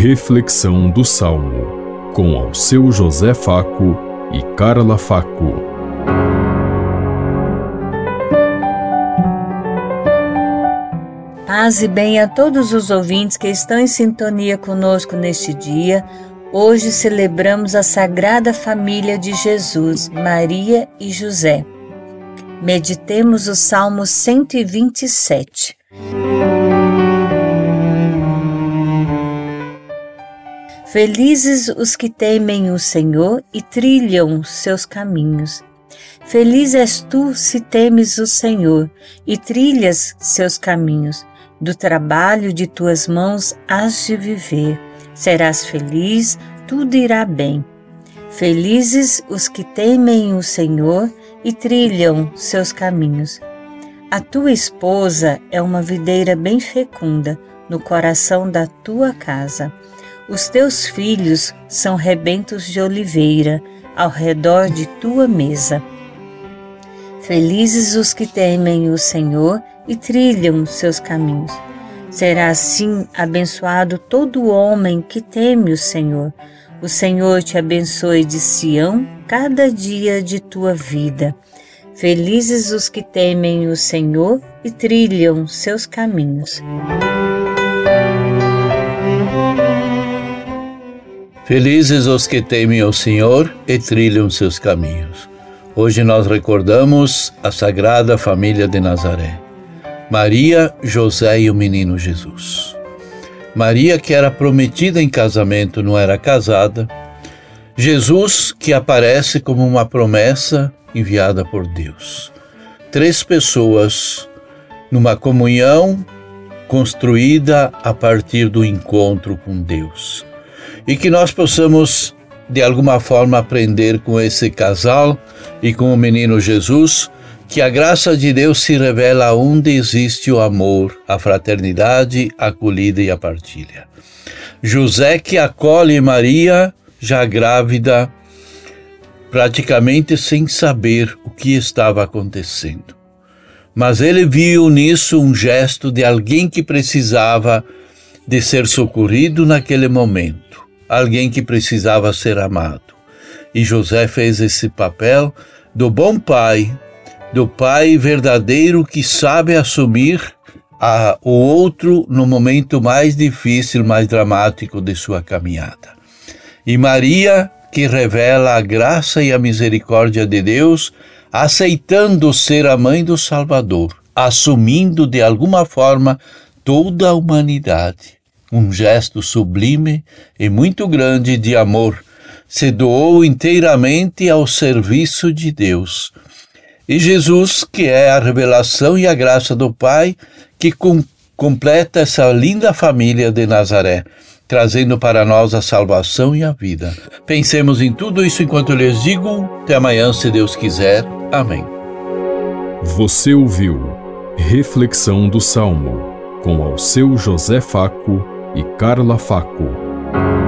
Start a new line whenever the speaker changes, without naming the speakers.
Reflexão do Salmo, com ao seu José Faco e Carla Faco.
Paz e bem a todos os ouvintes que estão em sintonia conosco neste dia. Hoje celebramos a Sagrada Família de Jesus, Maria e José. Meditemos o Salmo 127. Felizes os que temem o Senhor e trilham seus caminhos. Feliz és tu se temes o Senhor e trilhas seus caminhos. Do trabalho de tuas mãos has de viver. Serás feliz, tudo irá bem. Felizes os que temem o Senhor e trilham seus caminhos. A tua esposa é uma videira bem fecunda no coração da tua casa. Os teus filhos são rebentos de oliveira ao redor de tua mesa. Felizes os que temem o Senhor e trilham seus caminhos. Será assim abençoado todo homem que teme o Senhor. O Senhor te abençoe de Sião cada dia de tua vida. Felizes os que temem o Senhor e trilham seus caminhos.
Felizes os que temem o Senhor e trilham seus caminhos. Hoje nós recordamos a Sagrada Família de Nazaré. Maria, José e o menino Jesus. Maria, que era prometida em casamento, não era casada. Jesus, que aparece como uma promessa enviada por Deus. Três pessoas numa comunhão construída a partir do encontro com Deus e que nós possamos de alguma forma aprender com esse casal e com o menino Jesus que a graça de Deus se revela onde existe o amor, a fraternidade, a acolhida e a partilha. José que acolhe Maria, já grávida, praticamente sem saber o que estava acontecendo. Mas ele viu nisso um gesto de alguém que precisava de ser socorrido naquele momento alguém que precisava ser amado. E José fez esse papel do bom pai, do pai verdadeiro que sabe assumir a, o outro no momento mais difícil, mais dramático de sua caminhada. E Maria, que revela a graça e a misericórdia de Deus, aceitando ser a mãe do Salvador, assumindo de alguma forma toda a humanidade um gesto sublime e muito grande de amor, se doou inteiramente ao serviço de Deus. E Jesus, que é a revelação e a graça do Pai, que com, completa essa linda família de Nazaré, trazendo para nós a salvação e a vida. Pensemos em tudo isso enquanto lhes digo. Até amanhã, se Deus quiser. Amém.
Você ouviu Reflexão do Salmo com ao seu José Faco e Carla Faco.